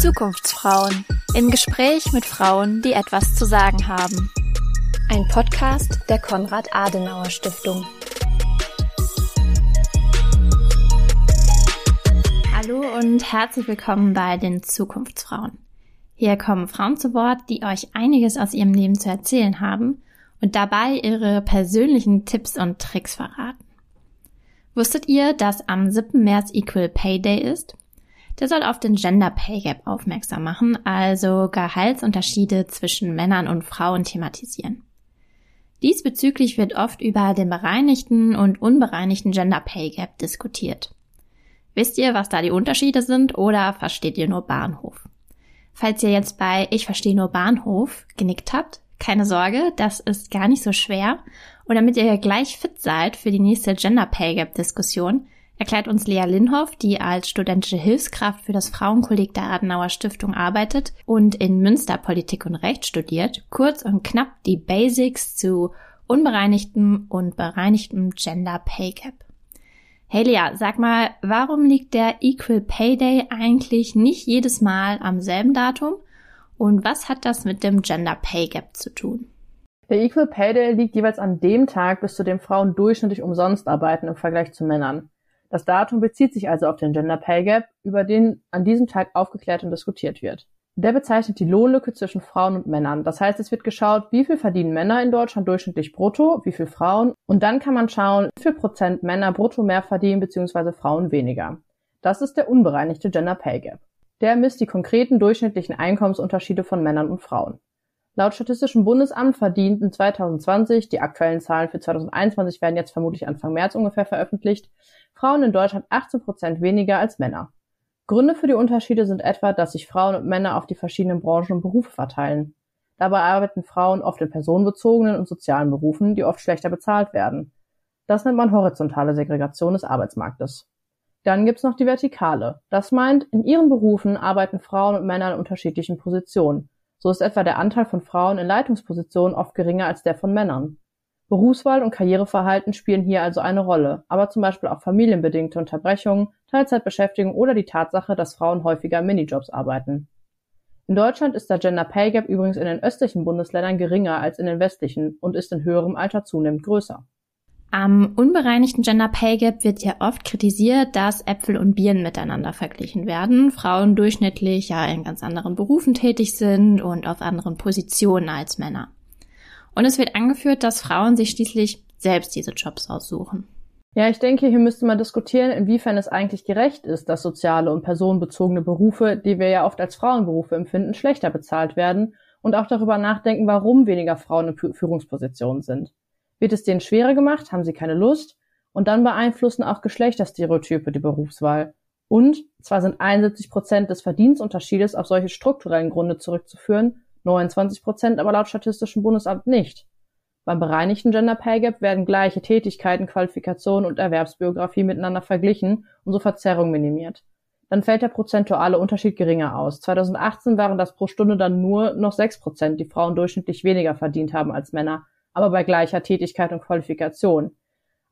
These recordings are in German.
Zukunftsfrauen im Gespräch mit Frauen, die etwas zu sagen haben. Ein Podcast der Konrad Adenauer Stiftung. Hallo und herzlich willkommen bei den Zukunftsfrauen. Hier kommen Frauen zu Wort, die euch einiges aus ihrem Leben zu erzählen haben und dabei ihre persönlichen Tipps und Tricks verraten. Wusstet ihr, dass am 7. März Equal Pay Day ist? Der soll auf den Gender Pay Gap aufmerksam machen, also Gehaltsunterschiede zwischen Männern und Frauen thematisieren. Diesbezüglich wird oft über den bereinigten und unbereinigten Gender Pay Gap diskutiert. Wisst ihr, was da die Unterschiede sind oder versteht ihr nur Bahnhof? Falls ihr jetzt bei Ich verstehe nur Bahnhof genickt habt, keine Sorge, das ist gar nicht so schwer. Und damit ihr gleich fit seid für die nächste Gender Pay Gap Diskussion, erklärt uns Lea Linhoff, die als studentische Hilfskraft für das Frauenkolleg der Adenauer Stiftung arbeitet und in Münster Politik und Recht studiert, kurz und knapp die Basics zu unbereinigtem und bereinigtem Gender Pay Gap. Hey Lea, sag mal, warum liegt der Equal Pay Day eigentlich nicht jedes Mal am selben Datum? Und was hat das mit dem Gender Pay Gap zu tun? Der Equal Pay Day liegt jeweils an dem Tag, bis zu dem Frauen durchschnittlich umsonst arbeiten im Vergleich zu Männern. Das Datum bezieht sich also auf den Gender Pay Gap, über den an diesem Tag aufgeklärt und diskutiert wird. Der bezeichnet die Lohnlücke zwischen Frauen und Männern. Das heißt, es wird geschaut, wie viel verdienen Männer in Deutschland durchschnittlich brutto, wie viel Frauen. Und dann kann man schauen, wie viel Prozent Männer brutto mehr verdienen bzw. Frauen weniger. Das ist der unbereinigte Gender Pay Gap. Der misst die konkreten durchschnittlichen Einkommensunterschiede von Männern und Frauen. Laut Statistischem Bundesamt verdienten 2020, die aktuellen Zahlen für 2021 werden jetzt vermutlich Anfang März ungefähr veröffentlicht, Frauen in Deutschland 18 Prozent weniger als Männer. Gründe für die Unterschiede sind etwa, dass sich Frauen und Männer auf die verschiedenen Branchen und Berufe verteilen. Dabei arbeiten Frauen oft in personenbezogenen und sozialen Berufen, die oft schlechter bezahlt werden. Das nennt man horizontale Segregation des Arbeitsmarktes. Dann gibt's noch die Vertikale. Das meint, in ihren Berufen arbeiten Frauen und Männer in unterschiedlichen Positionen. So ist etwa der Anteil von Frauen in Leitungspositionen oft geringer als der von Männern. Berufswahl und Karriereverhalten spielen hier also eine Rolle, aber zum Beispiel auch familienbedingte Unterbrechungen, Teilzeitbeschäftigung oder die Tatsache, dass Frauen häufiger in Minijobs arbeiten. In Deutschland ist der Gender Pay Gap übrigens in den östlichen Bundesländern geringer als in den westlichen und ist in höherem Alter zunehmend größer. Am unbereinigten Gender Pay Gap wird ja oft kritisiert, dass Äpfel und Birnen miteinander verglichen werden, Frauen durchschnittlich ja in ganz anderen Berufen tätig sind und auf anderen Positionen als Männer. Und es wird angeführt, dass Frauen sich schließlich selbst diese Jobs aussuchen. Ja, ich denke, hier müsste man diskutieren, inwiefern es eigentlich gerecht ist, dass soziale und personenbezogene Berufe, die wir ja oft als Frauenberufe empfinden, schlechter bezahlt werden und auch darüber nachdenken, warum weniger Frauen in Führungspositionen sind. Wird es denen schwerer gemacht? Haben sie keine Lust? Und dann beeinflussen auch Geschlechterstereotype die Berufswahl. Und zwar sind 71 Prozent des Verdienstunterschiedes auf solche strukturellen Gründe zurückzuführen, 29 Prozent aber laut Statistischem Bundesamt nicht. Beim bereinigten Gender Pay Gap werden gleiche Tätigkeiten, Qualifikationen und Erwerbsbiografie miteinander verglichen und so Verzerrung minimiert. Dann fällt der prozentuale Unterschied geringer aus. 2018 waren das pro Stunde dann nur noch 6 Prozent, die Frauen durchschnittlich weniger verdient haben als Männer, aber bei gleicher Tätigkeit und Qualifikation.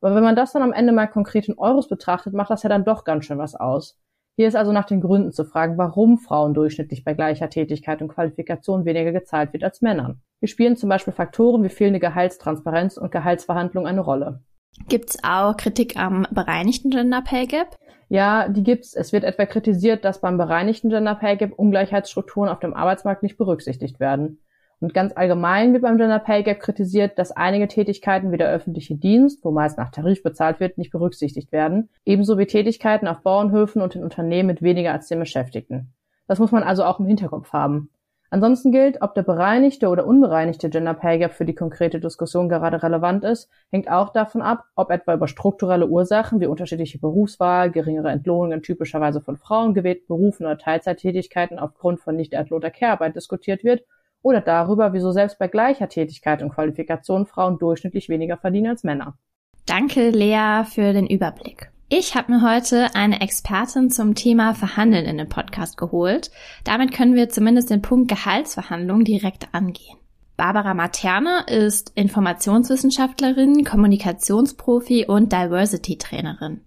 Aber wenn man das dann am Ende mal konkret in Euros betrachtet, macht das ja dann doch ganz schön was aus. Hier ist also nach den Gründen zu fragen, warum Frauen durchschnittlich bei gleicher Tätigkeit und Qualifikation weniger gezahlt wird als Männern. Hier spielen zum Beispiel Faktoren wie fehlende Gehaltstransparenz und Gehaltsverhandlungen eine Rolle. Gibt's auch Kritik am bereinigten Gender Pay Gap? Ja, die gibt's. Es wird etwa kritisiert, dass beim bereinigten Gender Pay Gap Ungleichheitsstrukturen auf dem Arbeitsmarkt nicht berücksichtigt werden. Und ganz allgemein wird beim Gender Pay Gap kritisiert, dass einige Tätigkeiten wie der öffentliche Dienst, wo meist nach Tarif bezahlt wird, nicht berücksichtigt werden, ebenso wie Tätigkeiten auf Bauernhöfen und in Unternehmen mit weniger als zehn Beschäftigten. Das muss man also auch im Hinterkopf haben. Ansonsten gilt, ob der bereinigte oder unbereinigte Gender Pay Gap für die konkrete Diskussion gerade relevant ist, hängt auch davon ab, ob etwa über strukturelle Ursachen wie unterschiedliche Berufswahl, geringere Entlohnungen typischerweise von Frauen gewählten Berufen oder Teilzeittätigkeiten aufgrund von nicht entlohnter Care-Arbeit diskutiert wird oder darüber, wieso selbst bei gleicher Tätigkeit und Qualifikation Frauen durchschnittlich weniger verdienen als Männer. Danke, Lea, für den Überblick. Ich habe mir heute eine Expertin zum Thema Verhandeln in den Podcast geholt. Damit können wir zumindest den Punkt Gehaltsverhandlungen direkt angehen. Barbara Materne ist Informationswissenschaftlerin, Kommunikationsprofi und Diversity-Trainerin.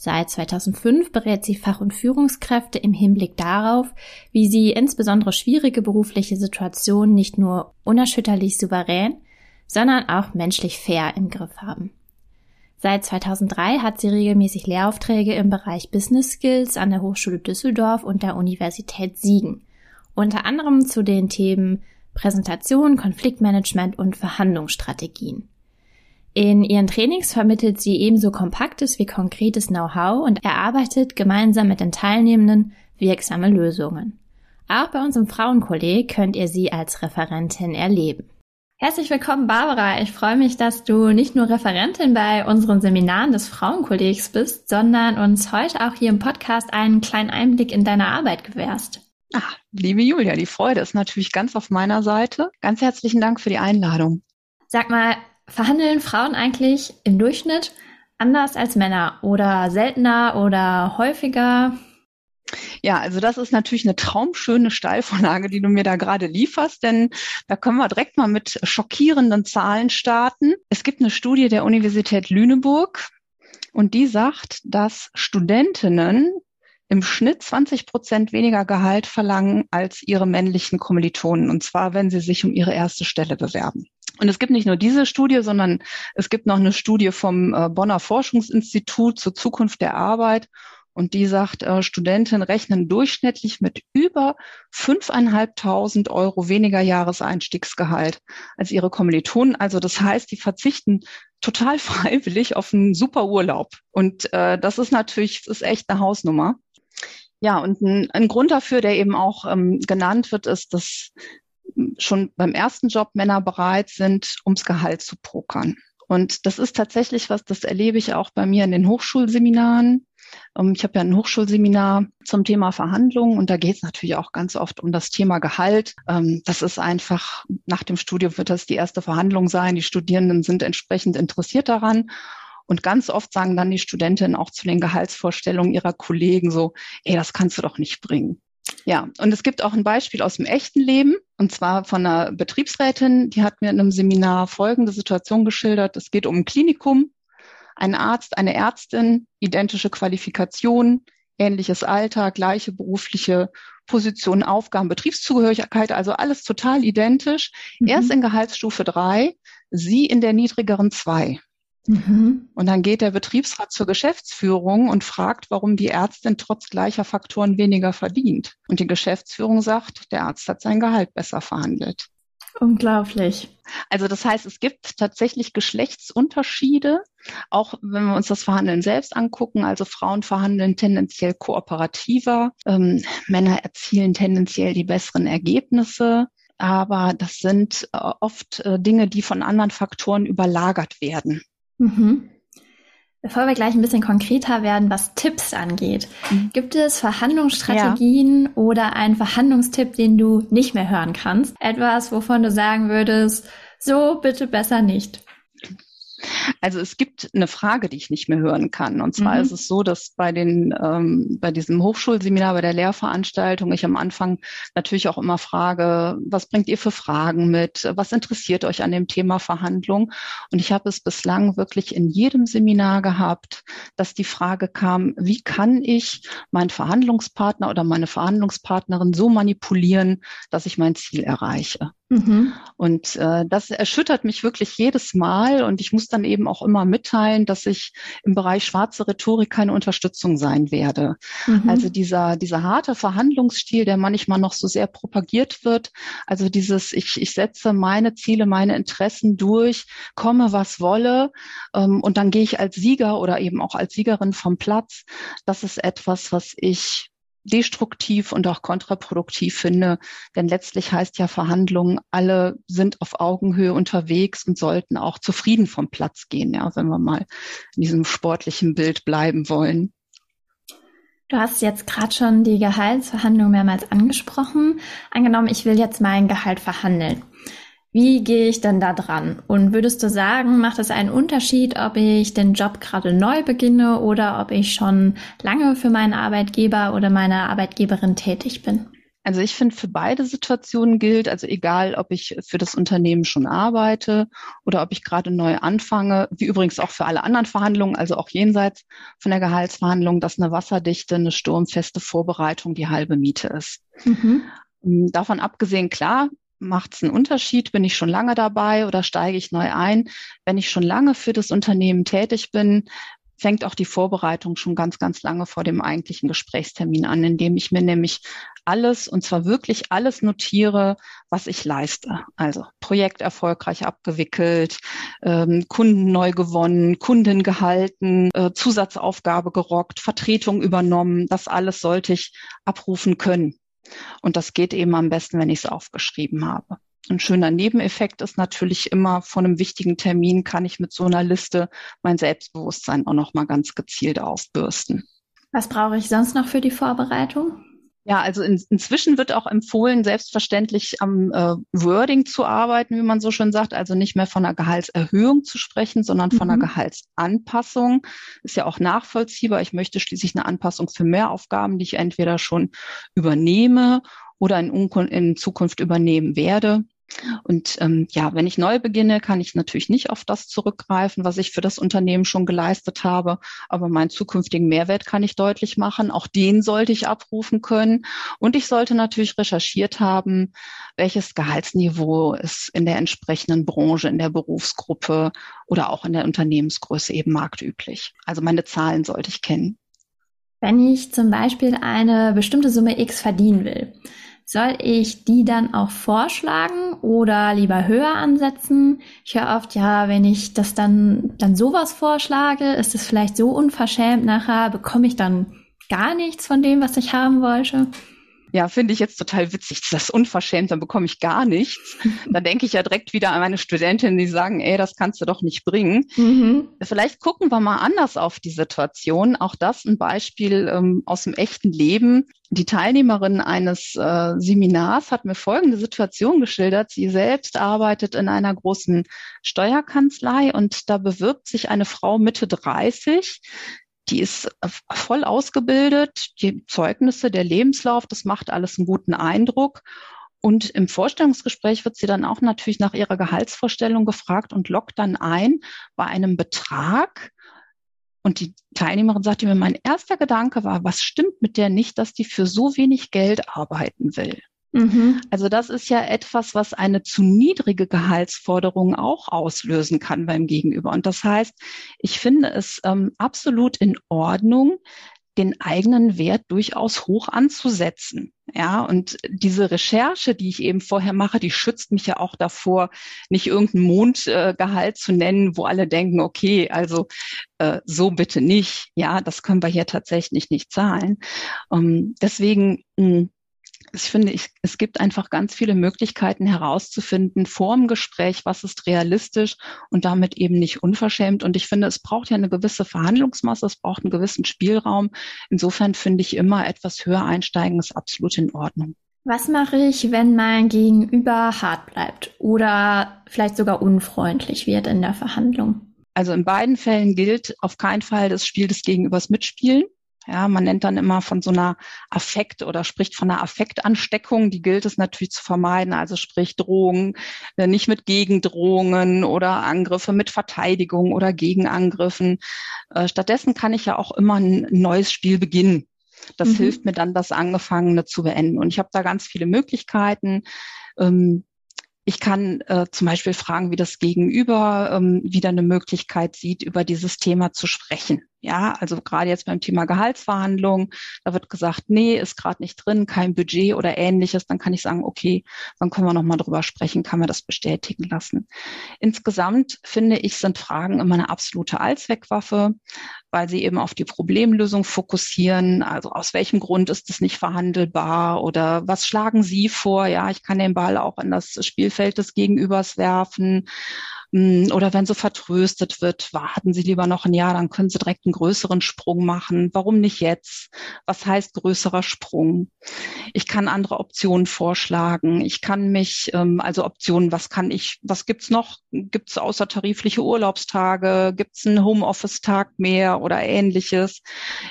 Seit 2005 berät sie Fach- und Führungskräfte im Hinblick darauf, wie sie insbesondere schwierige berufliche Situationen nicht nur unerschütterlich souverän, sondern auch menschlich fair im Griff haben. Seit 2003 hat sie regelmäßig Lehraufträge im Bereich Business Skills an der Hochschule Düsseldorf und der Universität Siegen, unter anderem zu den Themen Präsentation, Konfliktmanagement und Verhandlungsstrategien. In ihren Trainings vermittelt sie ebenso kompaktes wie konkretes Know-how und erarbeitet gemeinsam mit den Teilnehmenden wirksame Lösungen. Auch bei unserem Frauenkolleg könnt ihr sie als Referentin erleben. Herzlich willkommen, Barbara. Ich freue mich, dass du nicht nur Referentin bei unseren Seminaren des Frauenkollegs bist, sondern uns heute auch hier im Podcast einen kleinen Einblick in deine Arbeit gewährst. Ah, liebe Julia, die Freude ist natürlich ganz auf meiner Seite. Ganz herzlichen Dank für die Einladung. Sag mal, verhandeln Frauen eigentlich im Durchschnitt anders als Männer oder seltener oder häufiger? Ja, also das ist natürlich eine traumschöne Steilvorlage, die du mir da gerade lieferst, denn da können wir direkt mal mit schockierenden Zahlen starten. Es gibt eine Studie der Universität Lüneburg und die sagt, dass Studentinnen im Schnitt 20 Prozent weniger Gehalt verlangen als ihre männlichen Kommilitonen, und zwar, wenn sie sich um ihre erste Stelle bewerben. Und es gibt nicht nur diese Studie, sondern es gibt noch eine Studie vom äh, Bonner Forschungsinstitut zur Zukunft der Arbeit. Und die sagt, äh, Studenten rechnen durchschnittlich mit über 5.500 Euro weniger Jahreseinstiegsgehalt als ihre Kommilitonen. Also das heißt, die verzichten total freiwillig auf einen super Urlaub. Und äh, das ist natürlich, das ist echt eine Hausnummer. Ja, und ein, ein Grund dafür, der eben auch ähm, genannt wird, ist, dass schon beim ersten Job Männer bereit sind, ums Gehalt zu pokern. Und das ist tatsächlich was, das erlebe ich auch bei mir in den Hochschulseminaren. Ähm, ich habe ja ein Hochschulseminar zum Thema Verhandlungen und da geht es natürlich auch ganz oft um das Thema Gehalt. Ähm, das ist einfach, nach dem Studium wird das die erste Verhandlung sein. Die Studierenden sind entsprechend interessiert daran. Und ganz oft sagen dann die Studentinnen auch zu den Gehaltsvorstellungen ihrer Kollegen so, ey, das kannst du doch nicht bringen. Ja, und es gibt auch ein Beispiel aus dem echten Leben, und zwar von einer Betriebsrätin, die hat mir in einem Seminar folgende Situation geschildert. Es geht um ein Klinikum, ein Arzt, eine Ärztin, identische Qualifikation, ähnliches Alter, gleiche berufliche Position, Aufgaben, Betriebszugehörigkeit, also alles total identisch. Mhm. Erst in Gehaltsstufe drei, sie in der niedrigeren zwei. Mhm. Und dann geht der Betriebsrat zur Geschäftsführung und fragt, warum die Ärztin trotz gleicher Faktoren weniger verdient. Und die Geschäftsführung sagt, der Arzt hat sein Gehalt besser verhandelt. Unglaublich. Also das heißt, es gibt tatsächlich Geschlechtsunterschiede, auch wenn wir uns das Verhandeln selbst angucken. Also Frauen verhandeln tendenziell kooperativer, ähm, Männer erzielen tendenziell die besseren Ergebnisse. Aber das sind äh, oft äh, Dinge, die von anderen Faktoren überlagert werden. Mhm. Bevor wir gleich ein bisschen konkreter werden, was Tipps angeht, mhm. gibt es Verhandlungsstrategien ja. oder einen Verhandlungstipp, den du nicht mehr hören kannst? Etwas, wovon du sagen würdest, so bitte besser nicht. Also es gibt eine Frage, die ich nicht mehr hören kann. Und zwar mhm. ist es so, dass bei den ähm, bei diesem Hochschulseminar, bei der Lehrveranstaltung, ich am Anfang natürlich auch immer frage, was bringt ihr für Fragen mit? Was interessiert euch an dem Thema Verhandlung? Und ich habe es bislang wirklich in jedem Seminar gehabt, dass die Frage kam, wie kann ich meinen Verhandlungspartner oder meine Verhandlungspartnerin so manipulieren, dass ich mein Ziel erreiche? Mhm. Und äh, das erschüttert mich wirklich jedes Mal und ich muss dann eben auch immer mitteilen, dass ich im Bereich schwarze Rhetorik keine Unterstützung sein werde. Mhm. Also dieser, dieser harte Verhandlungsstil, der manchmal noch so sehr propagiert wird, also dieses, ich, ich setze meine Ziele, meine Interessen durch, komme was wolle ähm, und dann gehe ich als Sieger oder eben auch als Siegerin vom Platz, das ist etwas, was ich destruktiv und auch kontraproduktiv finde. Denn letztlich heißt ja Verhandlungen, alle sind auf Augenhöhe unterwegs und sollten auch zufrieden vom Platz gehen, ja, wenn wir mal in diesem sportlichen Bild bleiben wollen. Du hast jetzt gerade schon die Gehaltsverhandlung mehrmals angesprochen. Angenommen, ich will jetzt mein Gehalt verhandeln. Wie gehe ich denn da dran? Und würdest du sagen, macht es einen Unterschied, ob ich den Job gerade neu beginne oder ob ich schon lange für meinen Arbeitgeber oder meine Arbeitgeberin tätig bin? Also ich finde, für beide Situationen gilt, also egal, ob ich für das Unternehmen schon arbeite oder ob ich gerade neu anfange, wie übrigens auch für alle anderen Verhandlungen, also auch jenseits von der Gehaltsverhandlung, dass eine wasserdichte, eine sturmfeste Vorbereitung die halbe Miete ist. Mhm. Ähm, davon abgesehen, klar, macht es einen Unterschied? Bin ich schon lange dabei oder steige ich neu ein? Wenn ich schon lange für das Unternehmen tätig bin, fängt auch die Vorbereitung schon ganz, ganz lange vor dem eigentlichen Gesprächstermin an, indem ich mir nämlich alles, und zwar wirklich alles notiere, was ich leiste. Also Projekt erfolgreich abgewickelt, ähm, Kunden neu gewonnen, Kunden gehalten, äh, Zusatzaufgabe gerockt, Vertretung übernommen. Das alles sollte ich abrufen können. Und das geht eben am besten, wenn ich es aufgeschrieben habe. Ein schöner Nebeneffekt ist natürlich immer von einem wichtigen Termin kann ich mit so einer Liste mein Selbstbewusstsein auch noch mal ganz gezielt aufbürsten. Was brauche ich sonst noch für die Vorbereitung? Ja, also in, inzwischen wird auch empfohlen, selbstverständlich am äh, Wording zu arbeiten, wie man so schön sagt, also nicht mehr von einer Gehaltserhöhung zu sprechen, sondern von mhm. einer Gehaltsanpassung. Ist ja auch nachvollziehbar. Ich möchte schließlich eine Anpassung für Mehraufgaben, die ich entweder schon übernehme oder in, in Zukunft übernehmen werde. Und ähm, ja, wenn ich neu beginne, kann ich natürlich nicht auf das zurückgreifen, was ich für das Unternehmen schon geleistet habe. Aber meinen zukünftigen Mehrwert kann ich deutlich machen. Auch den sollte ich abrufen können. Und ich sollte natürlich recherchiert haben, welches Gehaltsniveau ist in der entsprechenden Branche, in der Berufsgruppe oder auch in der Unternehmensgröße eben marktüblich. Also meine Zahlen sollte ich kennen. Wenn ich zum Beispiel eine bestimmte Summe X verdienen will, soll ich die dann auch vorschlagen oder lieber höher ansetzen? Ich höre oft, ja, wenn ich das dann, dann sowas vorschlage, ist es vielleicht so unverschämt nachher, bekomme ich dann gar nichts von dem, was ich haben wollte. Ja, finde ich jetzt total witzig. Das ist unverschämt, dann bekomme ich gar nichts. Da denke ich ja direkt wieder an meine Studentinnen, die sagen, ey, das kannst du doch nicht bringen. Mhm. Vielleicht gucken wir mal anders auf die Situation. Auch das ein Beispiel ähm, aus dem echten Leben. Die Teilnehmerin eines äh, Seminars hat mir folgende Situation geschildert. Sie selbst arbeitet in einer großen Steuerkanzlei und da bewirbt sich eine Frau Mitte 30, die ist voll ausgebildet, die Zeugnisse, der Lebenslauf, das macht alles einen guten Eindruck. Und im Vorstellungsgespräch wird sie dann auch natürlich nach ihrer Gehaltsvorstellung gefragt und lockt dann ein bei einem Betrag. Und die Teilnehmerin sagte mir, mein erster Gedanke war, was stimmt mit der nicht, dass die für so wenig Geld arbeiten will? Mhm. Also das ist ja etwas, was eine zu niedrige Gehaltsforderung auch auslösen kann beim Gegenüber. Und das heißt, ich finde es ähm, absolut in Ordnung, den eigenen Wert durchaus hoch anzusetzen. Ja, und diese Recherche, die ich eben vorher mache, die schützt mich ja auch davor, nicht irgendein Mondgehalt äh, zu nennen, wo alle denken, okay, also äh, so bitte nicht. Ja, das können wir hier tatsächlich nicht zahlen. Um, deswegen mh, hm, ich finde, ich, es gibt einfach ganz viele Möglichkeiten herauszufinden vor dem Gespräch, was ist realistisch und damit eben nicht unverschämt. Und ich finde, es braucht ja eine gewisse Verhandlungsmasse, es braucht einen gewissen Spielraum. Insofern finde ich immer etwas höher einsteigen ist absolut in Ordnung. Was mache ich, wenn mein Gegenüber hart bleibt oder vielleicht sogar unfreundlich wird in der Verhandlung? Also in beiden Fällen gilt auf keinen Fall das Spiel des Gegenübers mitspielen. Ja, man nennt dann immer von so einer Affekt oder spricht von einer Affektansteckung. Die gilt es natürlich zu vermeiden. Also sprich Drohungen, äh, nicht mit Gegendrohungen oder Angriffe mit Verteidigung oder Gegenangriffen. Äh, stattdessen kann ich ja auch immer ein neues Spiel beginnen. Das mhm. hilft mir dann, das Angefangene zu beenden. Und ich habe da ganz viele Möglichkeiten. Ähm, ich kann äh, zum Beispiel fragen, wie das Gegenüber ähm, wieder eine Möglichkeit sieht, über dieses Thema zu sprechen. Ja, also gerade jetzt beim Thema Gehaltsverhandlungen, da wird gesagt, nee, ist gerade nicht drin, kein Budget oder ähnliches. Dann kann ich sagen, okay, dann können wir nochmal drüber sprechen, kann man das bestätigen lassen. Insgesamt finde ich, sind Fragen immer eine absolute Allzweckwaffe, weil sie eben auf die Problemlösung fokussieren. Also aus welchem Grund ist es nicht verhandelbar oder was schlagen Sie vor? Ja, ich kann den Ball auch in das Spielfeld des Gegenübers werfen oder wenn so vertröstet wird, warten Sie lieber noch ein Jahr, dann können Sie direkt einen größeren Sprung machen. Warum nicht jetzt? Was heißt größerer Sprung? Ich kann andere Optionen vorschlagen. Ich kann mich, ähm, also Optionen, was kann ich, was gibt's noch? Gibt's außertarifliche Urlaubstage? Gibt's einen Homeoffice-Tag mehr oder ähnliches?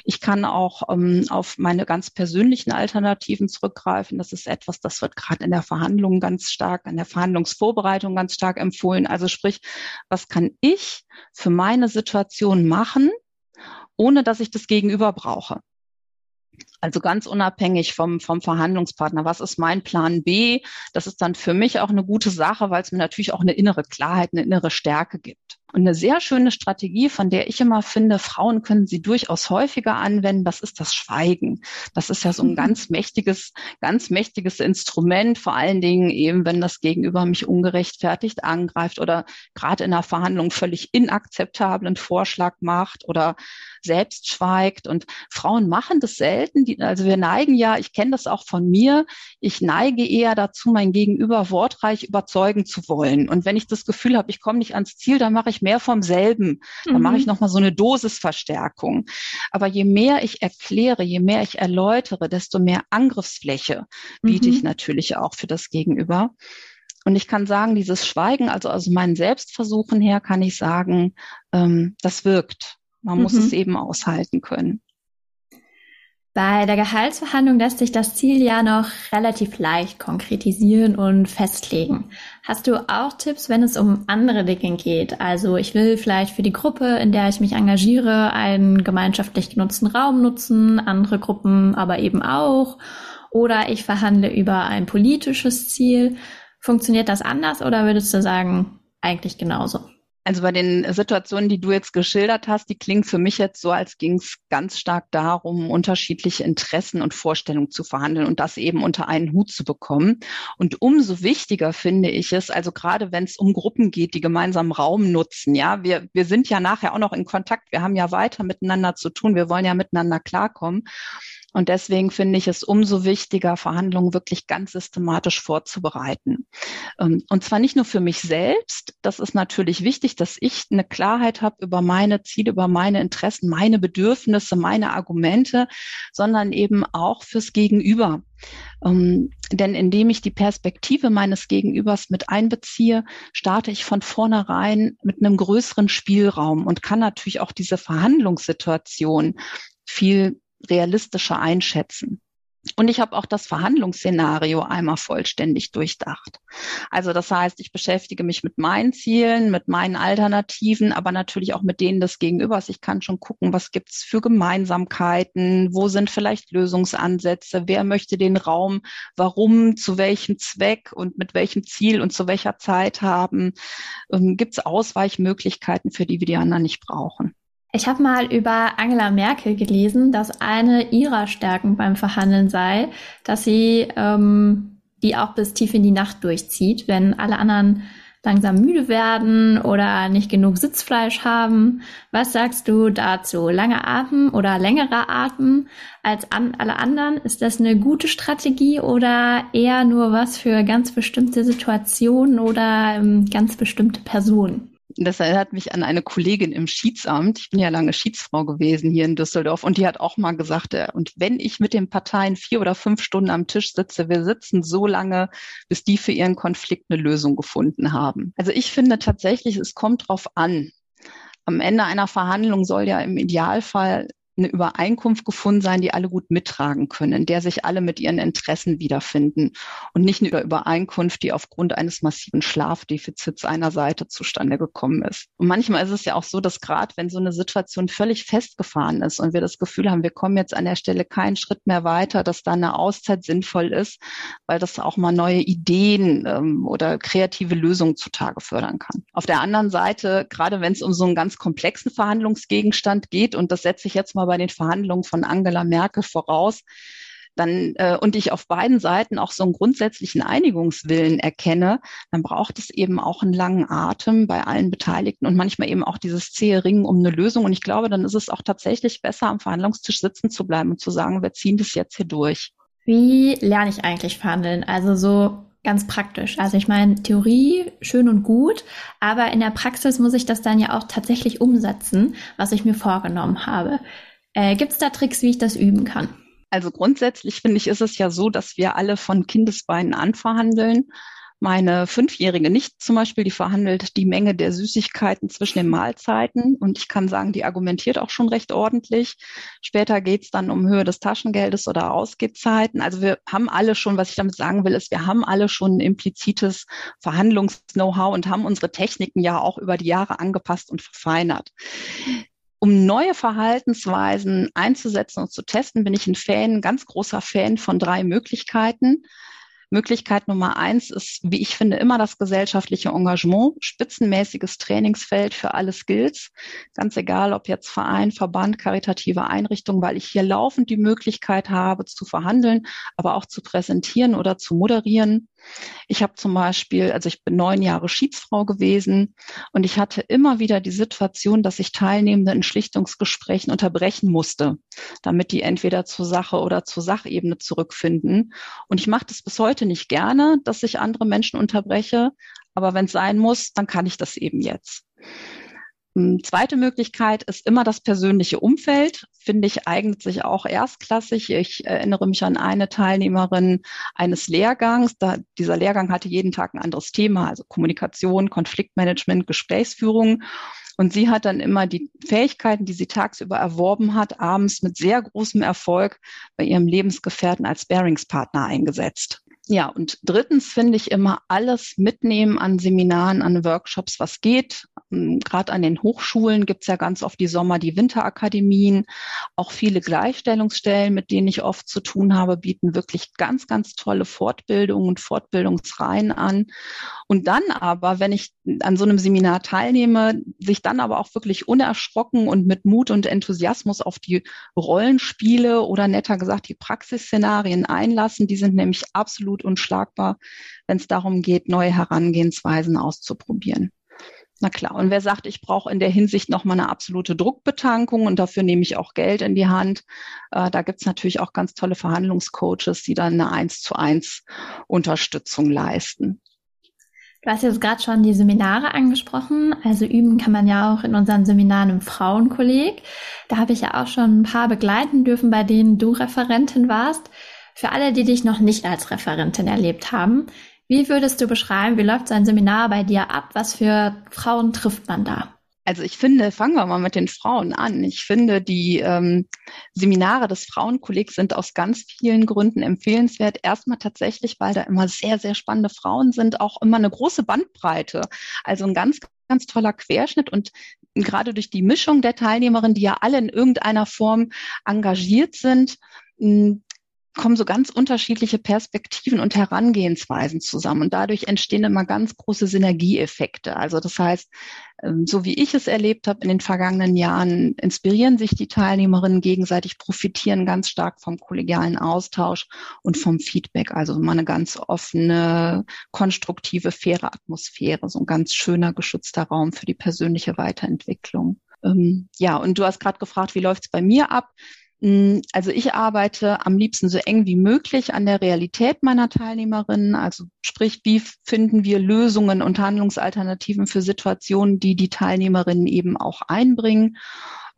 Ich kann auch ähm, auf meine ganz persönlichen Alternativen zurückgreifen. Das ist etwas, das wird gerade in der Verhandlung ganz stark, in der Verhandlungsvorbereitung ganz stark empfohlen. Also sprich, Sprich, was kann ich für meine Situation machen, ohne dass ich das Gegenüber brauche? Also ganz unabhängig vom, vom Verhandlungspartner. Was ist mein Plan B? Das ist dann für mich auch eine gute Sache, weil es mir natürlich auch eine innere Klarheit, eine innere Stärke gibt. Und eine sehr schöne Strategie, von der ich immer finde, Frauen können sie durchaus häufiger anwenden, das ist das Schweigen. Das ist ja so ein ganz mächtiges, ganz mächtiges Instrument, vor allen Dingen eben, wenn das Gegenüber mich ungerechtfertigt angreift oder gerade in einer Verhandlung völlig inakzeptablen Vorschlag macht oder selbst schweigt. Und Frauen machen das selten. Also wir neigen ja, ich kenne das auch von mir, ich neige eher dazu, mein Gegenüber wortreich überzeugen zu wollen. Und wenn ich das Gefühl habe, ich komme nicht ans Ziel, dann mache ich mehr vom selben. Dann mhm. mache ich nochmal so eine Dosisverstärkung. Aber je mehr ich erkläre, je mehr ich erläutere, desto mehr Angriffsfläche biete mhm. ich natürlich auch für das Gegenüber. Und ich kann sagen, dieses Schweigen, also aus meinen Selbstversuchen her, kann ich sagen, ähm, das wirkt. Man mhm. muss es eben aushalten können. Bei der Gehaltsverhandlung lässt sich das Ziel ja noch relativ leicht konkretisieren und festlegen. Hast du auch Tipps, wenn es um andere Dinge geht? Also ich will vielleicht für die Gruppe, in der ich mich engagiere, einen gemeinschaftlich genutzten Raum nutzen, andere Gruppen aber eben auch. Oder ich verhandle über ein politisches Ziel. Funktioniert das anders oder würdest du sagen, eigentlich genauso? Also bei den Situationen, die du jetzt geschildert hast, die klingen für mich jetzt so, als ging es ganz stark darum, unterschiedliche Interessen und Vorstellungen zu verhandeln und das eben unter einen Hut zu bekommen. Und umso wichtiger finde ich es, also gerade wenn es um Gruppen geht, die gemeinsam Raum nutzen, ja, wir, wir sind ja nachher auch noch in Kontakt, wir haben ja weiter miteinander zu tun, wir wollen ja miteinander klarkommen. Und deswegen finde ich es umso wichtiger, Verhandlungen wirklich ganz systematisch vorzubereiten. Ähm, und zwar nicht nur für mich selbst. Das ist natürlich wichtig, dass ich eine Klarheit habe über meine Ziele, über meine Interessen, meine Bedürfnisse, meine Argumente, sondern eben auch fürs Gegenüber. Ähm, denn indem ich die Perspektive meines Gegenübers mit einbeziehe, starte ich von vornherein mit einem größeren Spielraum und kann natürlich auch diese Verhandlungssituation viel realistischer einschätzen. Und ich habe auch das Verhandlungsszenario einmal vollständig durchdacht. Also das heißt, ich beschäftige mich mit meinen Zielen, mit meinen Alternativen, aber natürlich auch mit denen des Gegenübers. Ich kann schon gucken, was gibt's für Gemeinsamkeiten, wo sind vielleicht Lösungsansätze, wer möchte den Raum, warum, zu welchem Zweck und mit welchem Ziel und zu welcher Zeit haben. Ähm, gibt's Ausweichmöglichkeiten, für die wir die anderen nicht brauchen. Ich habe mal über Angela Merkel gelesen, dass eine ihrer Stärken beim Verhandeln sei, dass sie ähm, die auch bis tief in die Nacht durchzieht, wenn alle anderen langsam müde werden oder nicht genug Sitzfleisch haben. Was sagst du dazu? Lange Atem oder längerer Atem als an alle anderen? Ist das eine gute Strategie oder eher nur was für ganz bestimmte Situationen oder ähm, ganz bestimmte Personen? Das erinnert mich an eine Kollegin im Schiedsamt. Ich bin ja lange Schiedsfrau gewesen hier in Düsseldorf und die hat auch mal gesagt, äh, und wenn ich mit den Parteien vier oder fünf Stunden am Tisch sitze, wir sitzen so lange, bis die für ihren Konflikt eine Lösung gefunden haben. Also ich finde tatsächlich, es kommt drauf an. Am Ende einer Verhandlung soll ja im Idealfall eine Übereinkunft gefunden sein, die alle gut mittragen können, in der sich alle mit ihren Interessen wiederfinden und nicht eine Übereinkunft, die aufgrund eines massiven Schlafdefizits einer Seite zustande gekommen ist. Und manchmal ist es ja auch so, dass gerade wenn so eine Situation völlig festgefahren ist und wir das Gefühl haben, wir kommen jetzt an der Stelle keinen Schritt mehr weiter, dass da eine Auszeit sinnvoll ist, weil das auch mal neue Ideen ähm, oder kreative Lösungen zutage fördern kann. Auf der anderen Seite, gerade wenn es um so einen ganz komplexen Verhandlungsgegenstand geht, und das setze ich jetzt mal bei den Verhandlungen von Angela Merkel voraus, dann äh, und ich auf beiden Seiten auch so einen grundsätzlichen Einigungswillen erkenne, dann braucht es eben auch einen langen Atem bei allen Beteiligten und manchmal eben auch dieses zähe Ringen um eine Lösung. Und ich glaube, dann ist es auch tatsächlich besser, am Verhandlungstisch sitzen zu bleiben und zu sagen, wir ziehen das jetzt hier durch. Wie lerne ich eigentlich verhandeln? Also so ganz praktisch. Also ich meine, Theorie schön und gut, aber in der Praxis muss ich das dann ja auch tatsächlich umsetzen, was ich mir vorgenommen habe. Äh, Gibt es da Tricks, wie ich das üben kann? Also grundsätzlich finde ich, ist es ja so, dass wir alle von Kindesbeinen an verhandeln. Meine Fünfjährige nicht zum Beispiel, die verhandelt die Menge der Süßigkeiten zwischen den Mahlzeiten und ich kann sagen, die argumentiert auch schon recht ordentlich. Später geht's dann um Höhe des Taschengeldes oder Ausgehzeiten. Also wir haben alle schon, was ich damit sagen will, ist, wir haben alle schon ein implizites Verhandlungs-Know-how und haben unsere Techniken ja auch über die Jahre angepasst und verfeinert um neue Verhaltensweisen einzusetzen und zu testen, bin ich ein Fan, ganz großer Fan von drei Möglichkeiten. Möglichkeit Nummer eins ist, wie ich finde, immer das gesellschaftliche Engagement, spitzenmäßiges Trainingsfeld für alle Skills, ganz egal, ob jetzt Verein, Verband, karitative Einrichtung, weil ich hier laufend die Möglichkeit habe zu verhandeln, aber auch zu präsentieren oder zu moderieren. Ich habe zum Beispiel, also ich bin neun Jahre Schiedsfrau gewesen und ich hatte immer wieder die Situation, dass ich Teilnehmende in Schlichtungsgesprächen unterbrechen musste, damit die entweder zur Sache oder zur Sachebene zurückfinden. Und ich mache das bis heute nicht gerne, dass ich andere Menschen unterbreche, aber wenn es sein muss, dann kann ich das eben jetzt. Ähm, zweite Möglichkeit ist immer das persönliche Umfeld. Finde ich eignet sich auch erstklassig. Ich erinnere mich an eine Teilnehmerin eines Lehrgangs. Da, dieser Lehrgang hatte jeden Tag ein anderes Thema, also Kommunikation, Konfliktmanagement, Gesprächsführung. Und sie hat dann immer die Fähigkeiten, die sie tagsüber erworben hat, abends mit sehr großem Erfolg bei ihrem Lebensgefährten als Bearingspartner eingesetzt. Ja, und drittens finde ich immer alles mitnehmen an Seminaren, an Workshops, was geht. Ähm, Gerade an den Hochschulen gibt es ja ganz oft die Sommer-, die Winterakademien. Auch viele Gleichstellungsstellen, mit denen ich oft zu tun habe, bieten wirklich ganz, ganz tolle Fortbildungen und Fortbildungsreihen an. Und dann aber, wenn ich an so einem Seminar teilnehme, sich dann aber auch wirklich unerschrocken und mit Mut und Enthusiasmus auf die Rollenspiele oder netter gesagt die Praxisszenarien einlassen. Die sind nämlich absolut absolut unschlagbar, wenn es darum geht, neue Herangehensweisen auszuprobieren. Na klar, und wer sagt, ich brauche in der Hinsicht nochmal eine absolute Druckbetankung und dafür nehme ich auch Geld in die Hand, äh, da es natürlich auch ganz tolle Verhandlungscoaches, die dann eine eins zu eins Unterstützung leisten. Du hast jetzt gerade schon die Seminare angesprochen. Also üben kann man ja auch in unseren Seminaren im Frauenkolleg. Da habe ich ja auch schon ein paar begleiten dürfen, bei denen du Referentin warst. Für alle, die dich noch nicht als Referentin erlebt haben, wie würdest du beschreiben, wie läuft so ein Seminar bei dir ab? Was für Frauen trifft man da? Also ich finde, fangen wir mal mit den Frauen an. Ich finde, die ähm, Seminare des Frauenkollegs sind aus ganz vielen Gründen empfehlenswert. Erstmal tatsächlich, weil da immer sehr, sehr spannende Frauen sind, auch immer eine große Bandbreite. Also ein ganz, ganz toller Querschnitt und gerade durch die Mischung der Teilnehmerinnen, die ja alle in irgendeiner Form engagiert sind, kommen so ganz unterschiedliche Perspektiven und Herangehensweisen zusammen. Und dadurch entstehen immer ganz große Synergieeffekte. Also das heißt, ähm, so wie ich es erlebt habe in den vergangenen Jahren, inspirieren sich die Teilnehmerinnen gegenseitig, profitieren ganz stark vom kollegialen Austausch und vom Feedback. Also mal eine ganz offene, konstruktive, faire Atmosphäre, so ein ganz schöner, geschützter Raum für die persönliche Weiterentwicklung. Ähm, ja, und du hast gerade gefragt, wie läuft es bei mir ab? Mm, also ich arbeite am liebsten so eng wie möglich an der Realität meiner Teilnehmerinnen. Also sprich, wie finden wir Lösungen und Handlungsalternativen für Situationen, die die Teilnehmerinnen eben auch einbringen.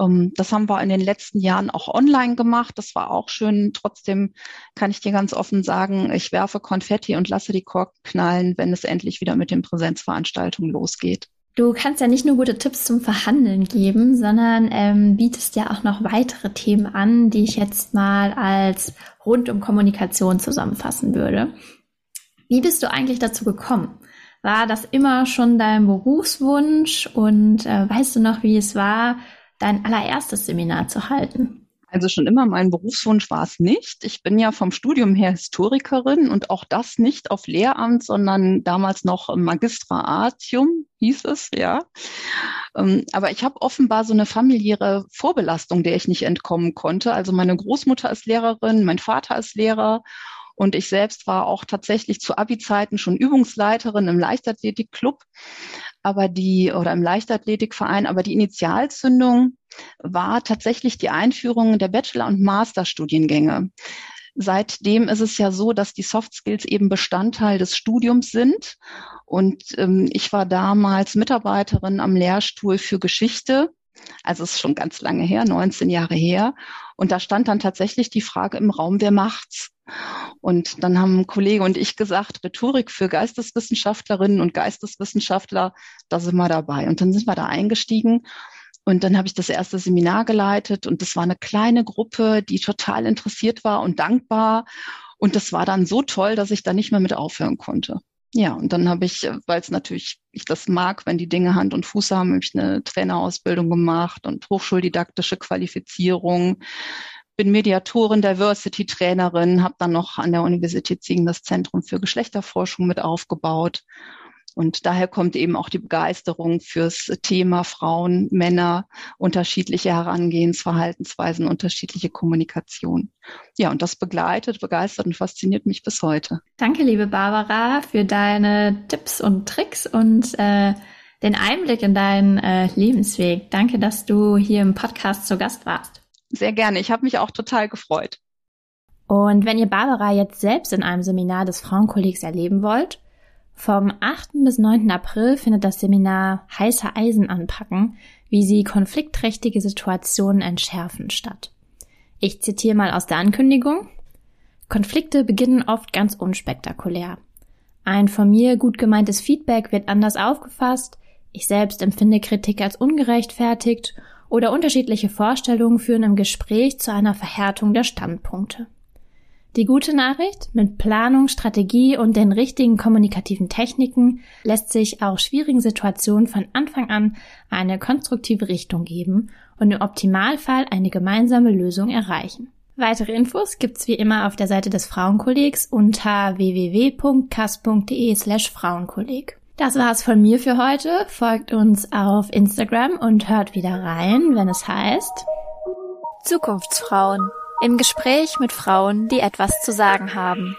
Ähm, das haben wir in den letzten Jahren auch online gemacht. Das war auch schön. Trotzdem kann ich dir ganz offen sagen, ich werfe Konfetti und lasse die Korken knallen, wenn es endlich wieder mit den Präsenzveranstaltungen losgeht. Du kannst ja nicht nur gute Tipps zum Verhandeln geben, sondern ähm, bietest ja auch noch weitere Themen an, die ich jetzt mal als rund um Kommunikation zusammenfassen würde. Wie bist du eigentlich dazu gekommen? War das immer schon dein Berufswunsch und äh, weißt du noch, wie es war, dein allererstes Seminar zu halten? Also schon immer mein Berufswunsch war es nicht. Ich bin ja vom Studium her Historikerin und auch das nicht auf Lehramt, sondern damals noch Magistra Artium hieß es, ja. Ähm, aber ich habe offenbar so eine familiäre Vorbelastung, der ich nicht entkommen konnte. Also meine Großmutter ist Lehrerin, mein Vater ist Lehrer und ich selbst war auch tatsächlich zu Abi-Zeiten schon Übungsleiterin im Leichtathletikclub, aber die oder im Leichtathletikverein, aber die Initialzündung war tatsächlich die Einführung der Bachelor- und Masterstudiengänge. seitdem ist es ja so, dass die Soft Skills eben Bestandteil des Studiums sind. Und ähm, ich war damals Mitarbeiterin am Lehrstuhl für Geschichte. Also es ist schon ganz lange her, 19 Jahre her. Und da stand dann tatsächlich die Frage im Raum, wer macht's? Und dann haben ein Kollege und ich gesagt, Rhetorik für Geisteswissenschaftlerinnen und Geisteswissenschaftler, da sind wir dabei. Und dann sind wir da eingestiegen und dann habe ich das erste Seminar geleitet und das war eine kleine Gruppe, die total interessiert war und dankbar. Und das war dann so toll, dass ich da nicht mehr mit aufhören konnte. Ja, und dann habe ich, weil es natürlich, ich das mag, wenn die Dinge Hand und Fuß haben, habe ich eine Trainerausbildung gemacht und hochschuldidaktische Qualifizierung, bin Mediatorin, Diversity-Trainerin, habe dann noch an der Universität Siegen das Zentrum für Geschlechterforschung mit aufgebaut und daher kommt eben auch die Begeisterung fürs Thema Frauen, Männer, unterschiedliche Herangehensverhaltensweisen, unterschiedliche Kommunikation. Ja, und das begleitet, begeistert und fasziniert mich bis heute. Danke, liebe Barbara, für deine Tipps und Tricks und äh, den Einblick in deinen äh, Lebensweg. Danke, dass du hier im Podcast zu Gast warst. Sehr gerne. Ich habe mich auch total gefreut. Und wenn ihr Barbara jetzt selbst in einem Seminar des Frauenkollegs erleben wollt, vom 8. bis 9. April findet das Seminar Heiße Eisen anpacken, wie sie konfliktträchtige Situationen entschärfen statt. Ich zitiere mal aus der Ankündigung. Konflikte beginnen oft ganz unspektakulär. Ein von mir gut gemeintes Feedback wird anders aufgefasst, ich selbst empfinde Kritik als ungerechtfertigt oder unterschiedliche Vorstellungen führen im Gespräch zu einer Verhärtung der Standpunkte. Die gute Nachricht, mit Planung, Strategie und den richtigen kommunikativen Techniken lässt sich auch schwierigen Situationen von Anfang an eine konstruktive Richtung geben und im Optimalfall eine gemeinsame Lösung erreichen. Weitere Infos gibt's wie immer auf der Seite des Frauenkollegs unter www.kas.de slash Frauenkolleg. Das war's von mir für heute. Folgt uns auf Instagram und hört wieder rein, wenn es heißt Zukunftsfrauen im Gespräch mit Frauen, die etwas zu sagen haben.